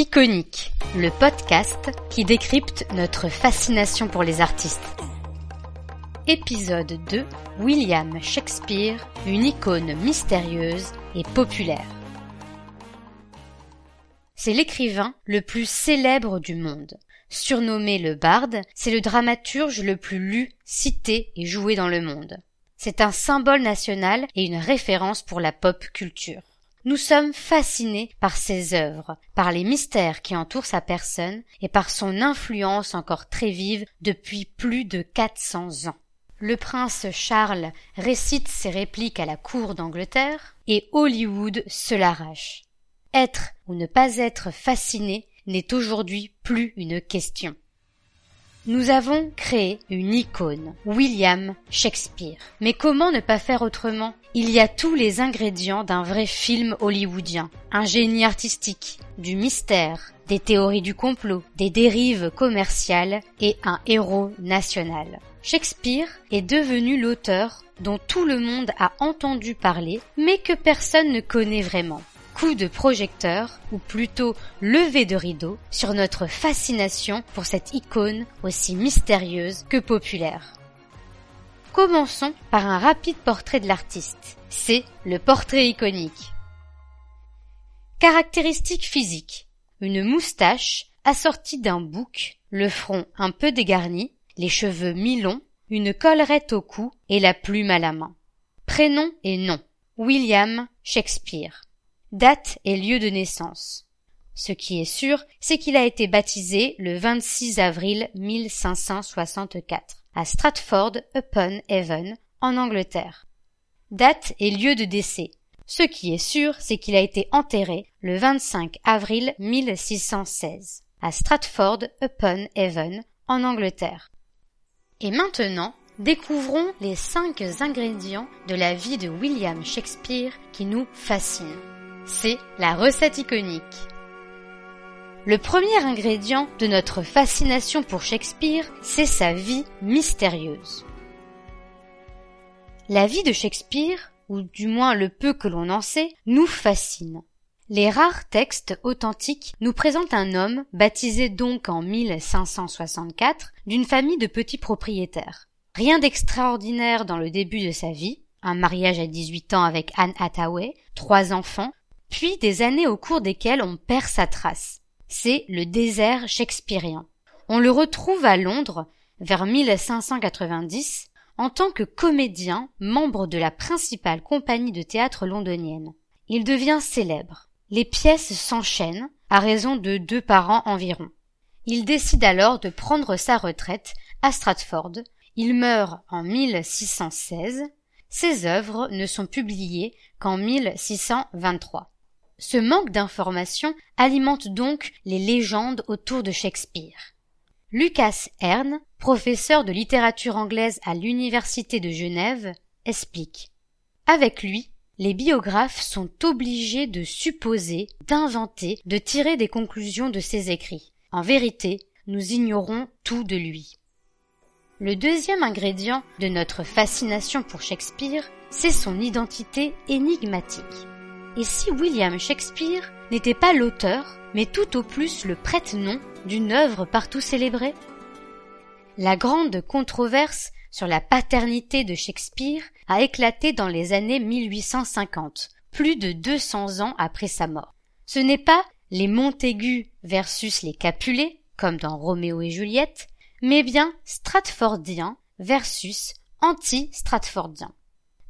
Iconique, le podcast qui décrypte notre fascination pour les artistes. Épisode 2 William Shakespeare, une icône mystérieuse et populaire. C'est l'écrivain le plus célèbre du monde. Surnommé le barde, c'est le dramaturge le plus lu, cité et joué dans le monde. C'est un symbole national et une référence pour la pop culture. Nous sommes fascinés par ses œuvres, par les mystères qui entourent sa personne et par son influence encore très vive depuis plus de 400 ans. Le prince Charles récite ses répliques à la cour d'Angleterre et Hollywood se l'arrache. Être ou ne pas être fasciné n'est aujourd'hui plus une question. Nous avons créé une icône, William Shakespeare. Mais comment ne pas faire autrement? Il y a tous les ingrédients d'un vrai film hollywoodien. Un génie artistique, du mystère, des théories du complot, des dérives commerciales et un héros national. Shakespeare est devenu l'auteur dont tout le monde a entendu parler, mais que personne ne connaît vraiment coup de projecteur, ou plutôt levé de rideau, sur notre fascination pour cette icône aussi mystérieuse que populaire. Commençons par un rapide portrait de l'artiste. C'est le portrait iconique. Caractéristiques physiques. Une moustache assortie d'un bouc, le front un peu dégarni, les cheveux mi-longs, une collerette au cou et la plume à la main. Prénom et nom. William Shakespeare date et lieu de naissance. Ce qui est sûr, c'est qu'il a été baptisé le 26 avril 1564 à Stratford-upon-Avon, en Angleterre. Date et lieu de décès. Ce qui est sûr, c'est qu'il a été enterré le 25 avril 1616 à Stratford-upon-Avon, en Angleterre. Et maintenant, découvrons les cinq ingrédients de la vie de William Shakespeare qui nous fascinent c'est la recette iconique. Le premier ingrédient de notre fascination pour Shakespeare, c'est sa vie mystérieuse. La vie de Shakespeare, ou du moins le peu que l'on en sait, nous fascine. Les rares textes authentiques nous présentent un homme, baptisé donc en 1564, d'une famille de petits propriétaires. Rien d'extraordinaire dans le début de sa vie, un mariage à 18 ans avec Anne Hathaway, trois enfants, puis des années au cours desquelles on perd sa trace. C'est le désert shakespearien. On le retrouve à Londres vers 1590 en tant que comédien, membre de la principale compagnie de théâtre londonienne. Il devient célèbre. Les pièces s'enchaînent à raison de deux par an environ. Il décide alors de prendre sa retraite à Stratford. Il meurt en 1616. Ses œuvres ne sont publiées qu'en 1623. Ce manque d'informations alimente donc les légendes autour de Shakespeare. Lucas Hern, professeur de littérature anglaise à l'université de Genève, explique. Avec lui, les biographes sont obligés de supposer, d'inventer, de tirer des conclusions de ses écrits. En vérité, nous ignorons tout de lui. Le deuxième ingrédient de notre fascination pour Shakespeare, c'est son identité énigmatique. Et si William Shakespeare n'était pas l'auteur, mais tout au plus le prête-nom d'une œuvre partout célébrée? La grande controverse sur la paternité de Shakespeare a éclaté dans les années 1850, plus de 200 ans après sa mort. Ce n'est pas les Montaigu versus les Capulet, comme dans Roméo et Juliette, mais bien Stratfordien versus anti-Stratfordien.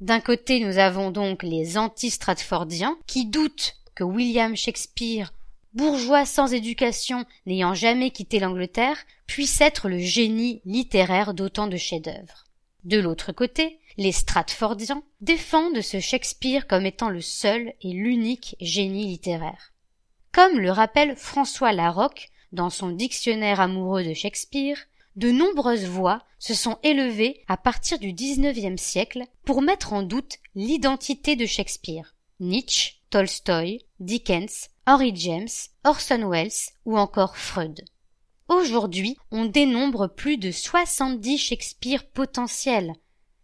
D'un côté, nous avons donc les anti-stratfordiens qui doutent que William Shakespeare, bourgeois sans éducation n'ayant jamais quitté l'Angleterre, puisse être le génie littéraire d'autant de chefs-d'œuvre. De l'autre côté, les Stratfordiens défendent ce Shakespeare comme étant le seul et l'unique génie littéraire. Comme le rappelle François Larocque dans son dictionnaire amoureux de Shakespeare, de nombreuses voix se sont élevées à partir du XIXe siècle pour mettre en doute l'identité de Shakespeare. Nietzsche, Tolstoï, Dickens, Henry James, Orson Welles ou encore Freud. Aujourd'hui, on dénombre plus de 70 Shakespeare potentiels.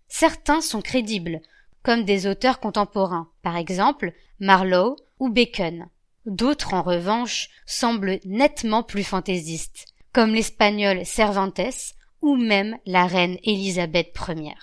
Certains sont crédibles, comme des auteurs contemporains, par exemple Marlowe ou Bacon. D'autres, en revanche, semblent nettement plus fantaisistes, comme l'espagnol Cervantes ou même la reine Élisabeth Ier.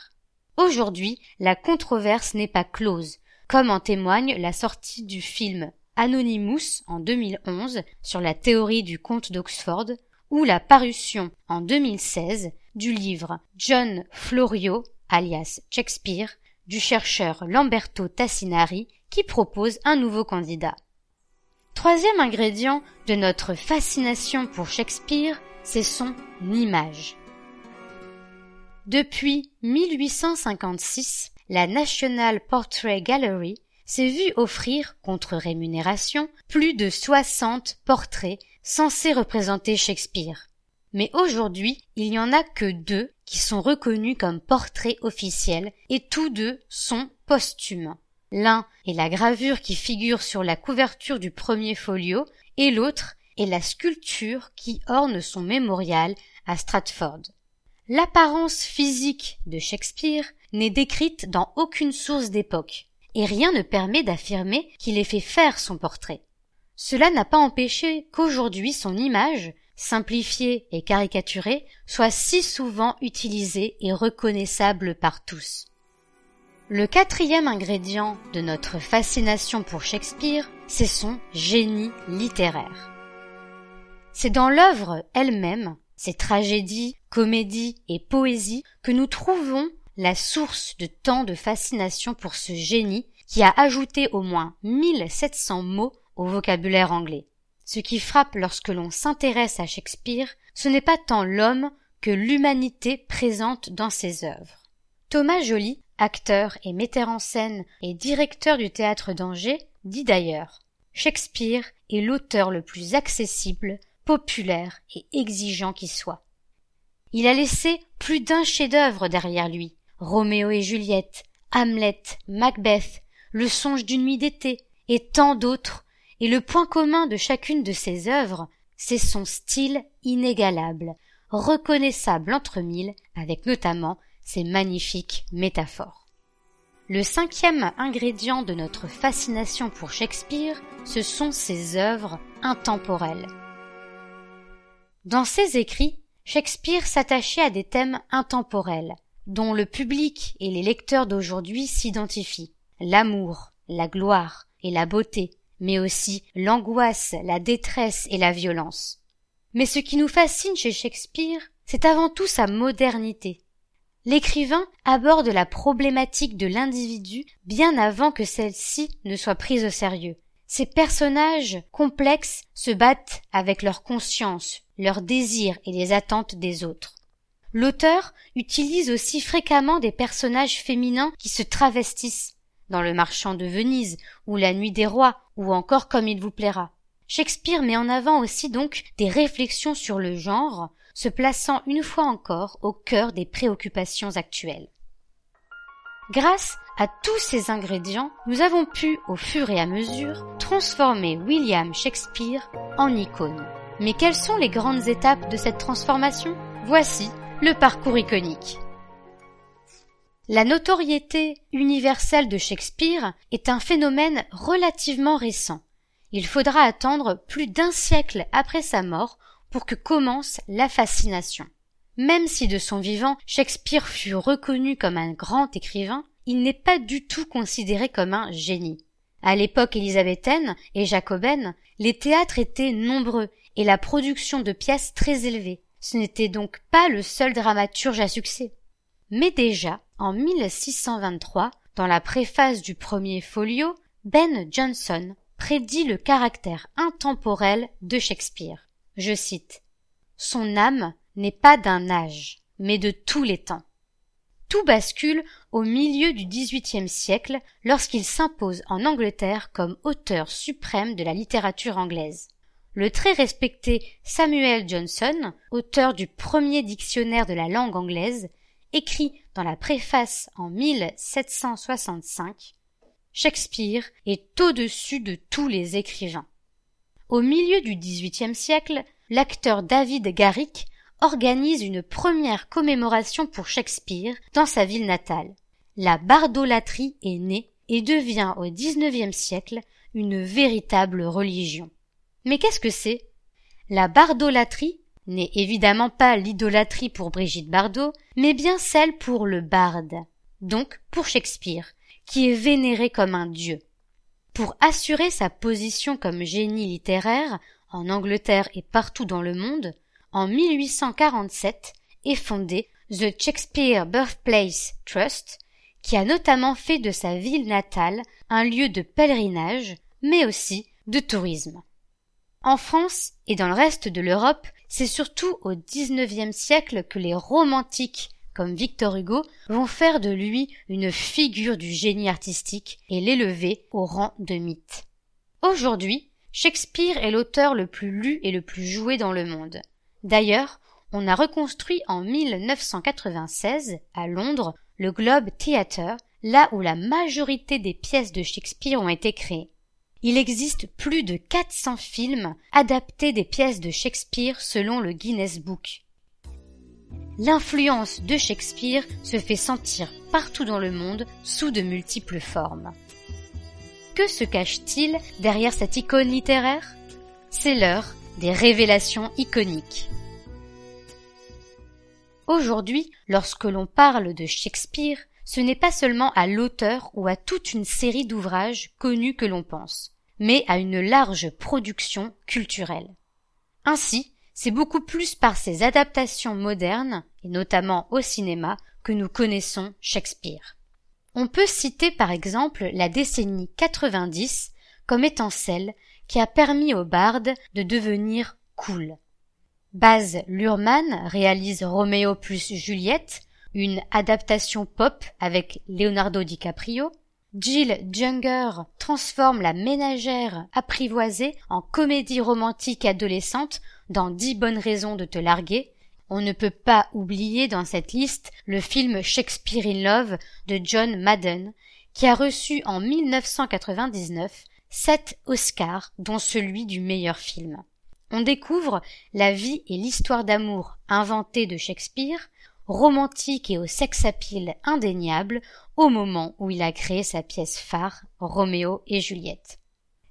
Aujourd'hui, la controverse n'est pas close, comme en témoigne la sortie du film Anonymous en 2011 sur la théorie du comte d'Oxford ou la parution en 2016 du livre John Florio alias Shakespeare du chercheur Lamberto Tassinari qui propose un nouveau candidat. Troisième ingrédient de notre fascination pour Shakespeare, c'est son image. Depuis 1856, la National Portrait Gallery s'est vue offrir, contre rémunération, plus de 60 portraits censés représenter Shakespeare. Mais aujourd'hui, il n'y en a que deux qui sont reconnus comme portraits officiels et tous deux sont posthumes. L'un est la gravure qui figure sur la couverture du premier folio et l'autre est la sculpture qui orne son mémorial à Stratford. L'apparence physique de Shakespeare n'est décrite dans aucune source d'époque, et rien ne permet d'affirmer qu'il ait fait faire son portrait. Cela n'a pas empêché qu'aujourd'hui son image, simplifiée et caricaturée, soit si souvent utilisée et reconnaissable par tous. Le quatrième ingrédient de notre fascination pour Shakespeare, c'est son génie littéraire. C'est dans l'œuvre elle-même ces tragédies, comédies et poésies que nous trouvons la source de tant de fascination pour ce génie qui a ajouté au moins 1700 mots au vocabulaire anglais. Ce qui frappe lorsque l'on s'intéresse à Shakespeare, ce n'est pas tant l'homme que l'humanité présente dans ses œuvres. Thomas Joly, acteur et metteur en scène et directeur du théâtre d'Angers, dit d'ailleurs Shakespeare est l'auteur le plus accessible, populaire et exigeant qui soit. Il a laissé plus d'un chef-d'œuvre derrière lui. Roméo et Juliette, Hamlet, Macbeth, Le songe d'une nuit d'été, et tant d'autres, et le point commun de chacune de ces œuvres, c'est son style inégalable, reconnaissable entre mille, avec notamment ses magnifiques métaphores. Le cinquième ingrédient de notre fascination pour Shakespeare, ce sont ses œuvres intemporelles. Dans ses écrits, Shakespeare s'attachait à des thèmes intemporels, dont le public et les lecteurs d'aujourd'hui s'identifient. L'amour, la gloire et la beauté, mais aussi l'angoisse, la détresse et la violence. Mais ce qui nous fascine chez Shakespeare, c'est avant tout sa modernité. L'écrivain aborde la problématique de l'individu bien avant que celle-ci ne soit prise au sérieux. Ces personnages complexes se battent avec leur conscience, leurs désirs et les attentes des autres. L'auteur utilise aussi fréquemment des personnages féminins qui se travestissent, dans Le Marchand de Venise ou La Nuit des Rois ou encore Comme il vous plaira. Shakespeare met en avant aussi donc des réflexions sur le genre, se plaçant une fois encore au cœur des préoccupations actuelles. Grâce à tous ces ingrédients, nous avons pu, au fur et à mesure, transformer William Shakespeare en icône. Mais quelles sont les grandes étapes de cette transformation? Voici le parcours iconique. La notoriété universelle de Shakespeare est un phénomène relativement récent. Il faudra attendre plus d'un siècle après sa mort pour que commence la fascination. Même si de son vivant Shakespeare fut reconnu comme un grand écrivain, il n'est pas du tout considéré comme un génie. À l'époque élisabéthaine et jacobaine, les théâtres étaient nombreux et la production de pièces très élevée. Ce n'était donc pas le seul dramaturge à succès. Mais déjà, en 1623, dans la préface du premier folio, Ben Jonson prédit le caractère intemporel de Shakespeare. Je cite Son âme n'est pas d'un âge, mais de tous les temps. Tout bascule au milieu du XVIIIe siècle lorsqu'il s'impose en Angleterre comme auteur suprême de la littérature anglaise le très respecté Samuel Johnson, auteur du premier dictionnaire de la langue anglaise, écrit dans la préface en 1765 Shakespeare est au-dessus de tous les écrivains. Au milieu du XVIIIe siècle, l'acteur David Garrick organise une première commémoration pour Shakespeare dans sa ville natale. La bardolâtrie est née et devient au XIXe siècle une véritable religion. Mais qu'est-ce que c'est? La bardolâtrie n'est évidemment pas l'idolâtrie pour Brigitte Bardot, mais bien celle pour le barde, donc pour Shakespeare, qui est vénéré comme un dieu. Pour assurer sa position comme génie littéraire, en Angleterre et partout dans le monde, en 1847 est fondé The Shakespeare Birthplace Trust, qui a notamment fait de sa ville natale un lieu de pèlerinage, mais aussi de tourisme. En France et dans le reste de l'Europe, c'est surtout au XIXe siècle que les romantiques, comme Victor Hugo, vont faire de lui une figure du génie artistique et l'élever au rang de mythe. Aujourd'hui, Shakespeare est l'auteur le plus lu et le plus joué dans le monde. D'ailleurs, on a reconstruit en 1996 à Londres le Globe Theatre, là où la majorité des pièces de Shakespeare ont été créées. Il existe plus de 400 films adaptés des pièces de Shakespeare selon le Guinness Book. L'influence de Shakespeare se fait sentir partout dans le monde sous de multiples formes. Que se cache-t-il derrière cette icône littéraire? C'est l'heure des révélations iconiques. Aujourd'hui, lorsque l'on parle de Shakespeare, ce n'est pas seulement à l'auteur ou à toute une série d'ouvrages connus que l'on pense, mais à une large production culturelle. Ainsi, c'est beaucoup plus par ses adaptations modernes, et notamment au cinéma, que nous connaissons Shakespeare. On peut citer par exemple la décennie 90 comme étant celle qui a permis au barde de devenir cool. Baz Luhrmann réalise Roméo plus Juliette, une adaptation pop avec Leonardo DiCaprio. Jill Junger transforme la ménagère apprivoisée en comédie romantique adolescente dans Dix bonnes raisons de te larguer. On ne peut pas oublier dans cette liste le film Shakespeare in Love de John Madden, qui a reçu en 1999 sept Oscars, dont celui du meilleur film on découvre la vie et l'histoire d'amour inventée de Shakespeare, romantique et au sex-appeal indéniable, au moment où il a créé sa pièce phare, Roméo et Juliette.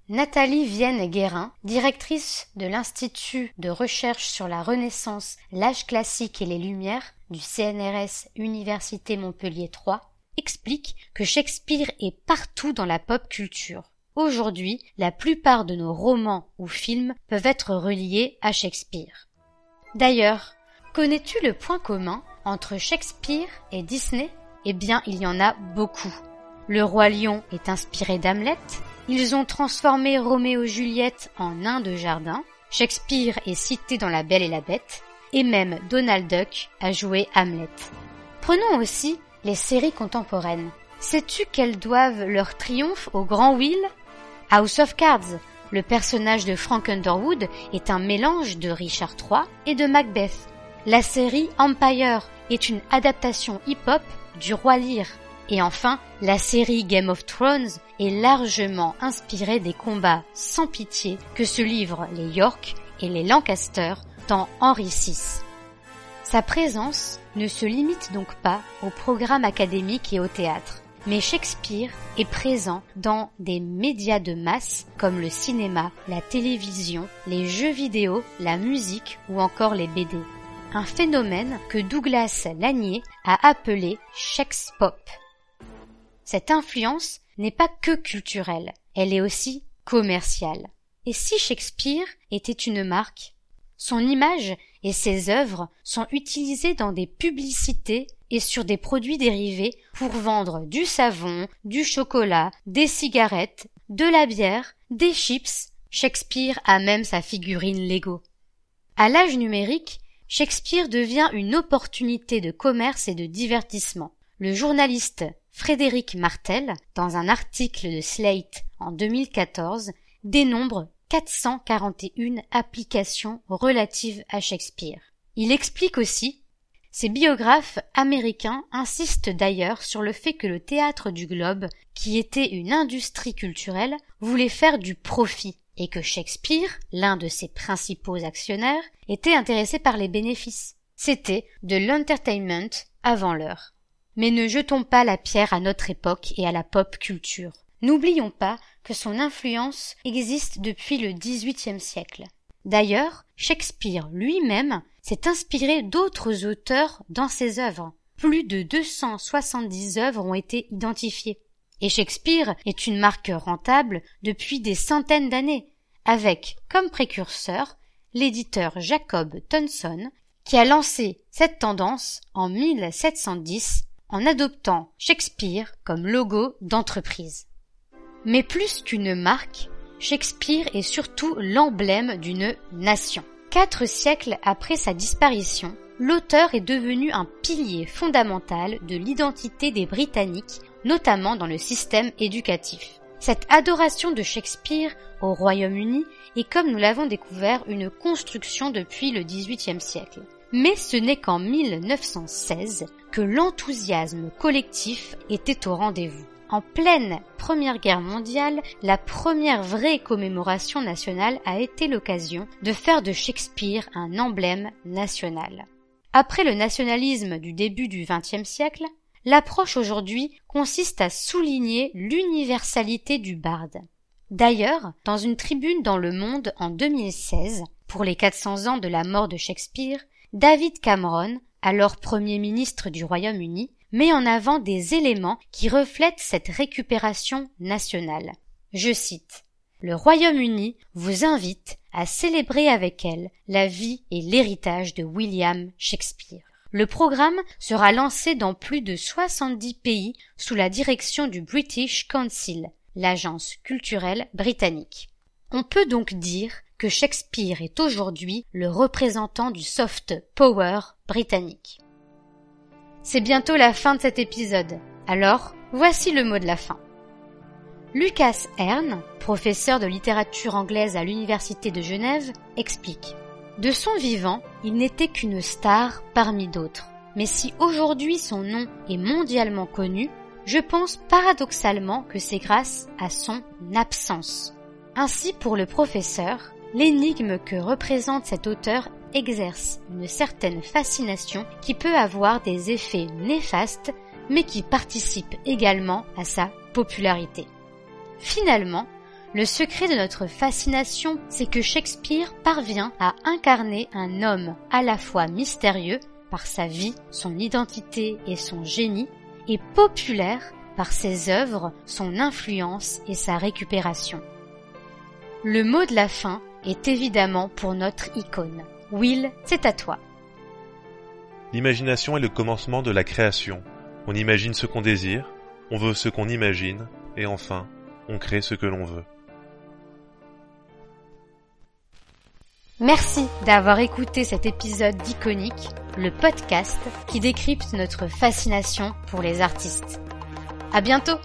Nathalie Vienne-Guérin, directrice de l'Institut de recherche sur la Renaissance, l'âge classique et les Lumières du CNRS Université Montpellier III, explique que Shakespeare est partout dans la pop culture. Aujourd'hui, la plupart de nos romans ou films peuvent être reliés à Shakespeare. D'ailleurs, connais-tu le point commun entre Shakespeare et Disney Eh bien, il y en a beaucoup. Le roi lion est inspiré d'Hamlet, ils ont transformé Roméo Juliette en nain de jardin, Shakespeare est cité dans La Belle et la Bête, et même Donald Duck a joué Hamlet. Prenons aussi les séries contemporaines. Sais-tu qu'elles doivent leur triomphe au grand Will? House of Cards, le personnage de Frank Underwood est un mélange de Richard III et de Macbeth. La série Empire est une adaptation hip-hop du roi Lear. Et enfin, la série Game of Thrones est largement inspirée des combats sans pitié que se livrent les York et les Lancaster dans Henri VI. Sa présence ne se limite donc pas au programme académique et au théâtre mais Shakespeare est présent dans des médias de masse comme le cinéma, la télévision, les jeux vidéo, la musique ou encore les BD. Un phénomène que Douglas Lanier a appelé Shakespeare. Cette influence n'est pas que culturelle, elle est aussi commerciale. Et si Shakespeare était une marque, son image et ses œuvres sont utilisées dans des publicités et sur des produits dérivés pour vendre du savon, du chocolat, des cigarettes, de la bière, des chips. Shakespeare a même sa figurine Lego. À l'âge numérique, Shakespeare devient une opportunité de commerce et de divertissement. Le journaliste Frédéric Martel, dans un article de Slate en 2014, dénombre 441 applications relatives à Shakespeare. Il explique aussi ces biographes américains insistent d'ailleurs sur le fait que le théâtre du globe, qui était une industrie culturelle, voulait faire du profit et que Shakespeare, l'un de ses principaux actionnaires, était intéressé par les bénéfices. C'était de l'entertainment avant l'heure. Mais ne jetons pas la pierre à notre époque et à la pop culture. n'oublions pas que son influence existe depuis le XVIIIe siècle. D'ailleurs, Shakespeare lui-même s'est inspiré d'autres auteurs dans ses œuvres. Plus de 270 œuvres ont été identifiées. Et Shakespeare est une marque rentable depuis des centaines d'années, avec comme précurseur l'éditeur Jacob Tonson, qui a lancé cette tendance en 1710 en adoptant Shakespeare comme logo d'entreprise. Mais plus qu'une marque, Shakespeare est surtout l'emblème d'une nation. Quatre siècles après sa disparition, l'auteur est devenu un pilier fondamental de l'identité des Britanniques, notamment dans le système éducatif. Cette adoration de Shakespeare au Royaume-Uni est, comme nous l'avons découvert, une construction depuis le XVIIIe siècle. Mais ce n'est qu'en 1916 que l'enthousiasme collectif était au rendez-vous. En pleine Première Guerre mondiale, la première vraie commémoration nationale a été l'occasion de faire de Shakespeare un emblème national. Après le nationalisme du début du XXe siècle, l'approche aujourd'hui consiste à souligner l'universalité du barde. D'ailleurs, dans une tribune dans Le Monde en 2016, pour les 400 ans de la mort de Shakespeare, David Cameron, alors Premier ministre du Royaume-Uni, met en avant des éléments qui reflètent cette récupération nationale. Je cite Le Royaume-Uni vous invite à célébrer avec elle la vie et l'héritage de William Shakespeare. Le programme sera lancé dans plus de 70 pays sous la direction du British Council, l'agence culturelle britannique. On peut donc dire que Shakespeare est aujourd'hui le représentant du soft power britannique. C'est bientôt la fin de cet épisode. Alors, voici le mot de la fin. Lucas Hern, professeur de littérature anglaise à l'Université de Genève, explique. De son vivant, il n'était qu'une star parmi d'autres. Mais si aujourd'hui son nom est mondialement connu, je pense paradoxalement que c'est grâce à son absence. Ainsi pour le professeur, l'énigme que représente cet auteur exerce une certaine fascination qui peut avoir des effets néfastes mais qui participe également à sa popularité. Finalement, le secret de notre fascination, c'est que Shakespeare parvient à incarner un homme à la fois mystérieux par sa vie, son identité et son génie, et populaire par ses œuvres, son influence et sa récupération. Le mot de la fin est évidemment pour notre icône. Will, c'est à toi. L'imagination est le commencement de la création. On imagine ce qu'on désire, on veut ce qu'on imagine, et enfin, on crée ce que l'on veut. Merci d'avoir écouté cet épisode d'Iconique, le podcast qui décrypte notre fascination pour les artistes. À bientôt!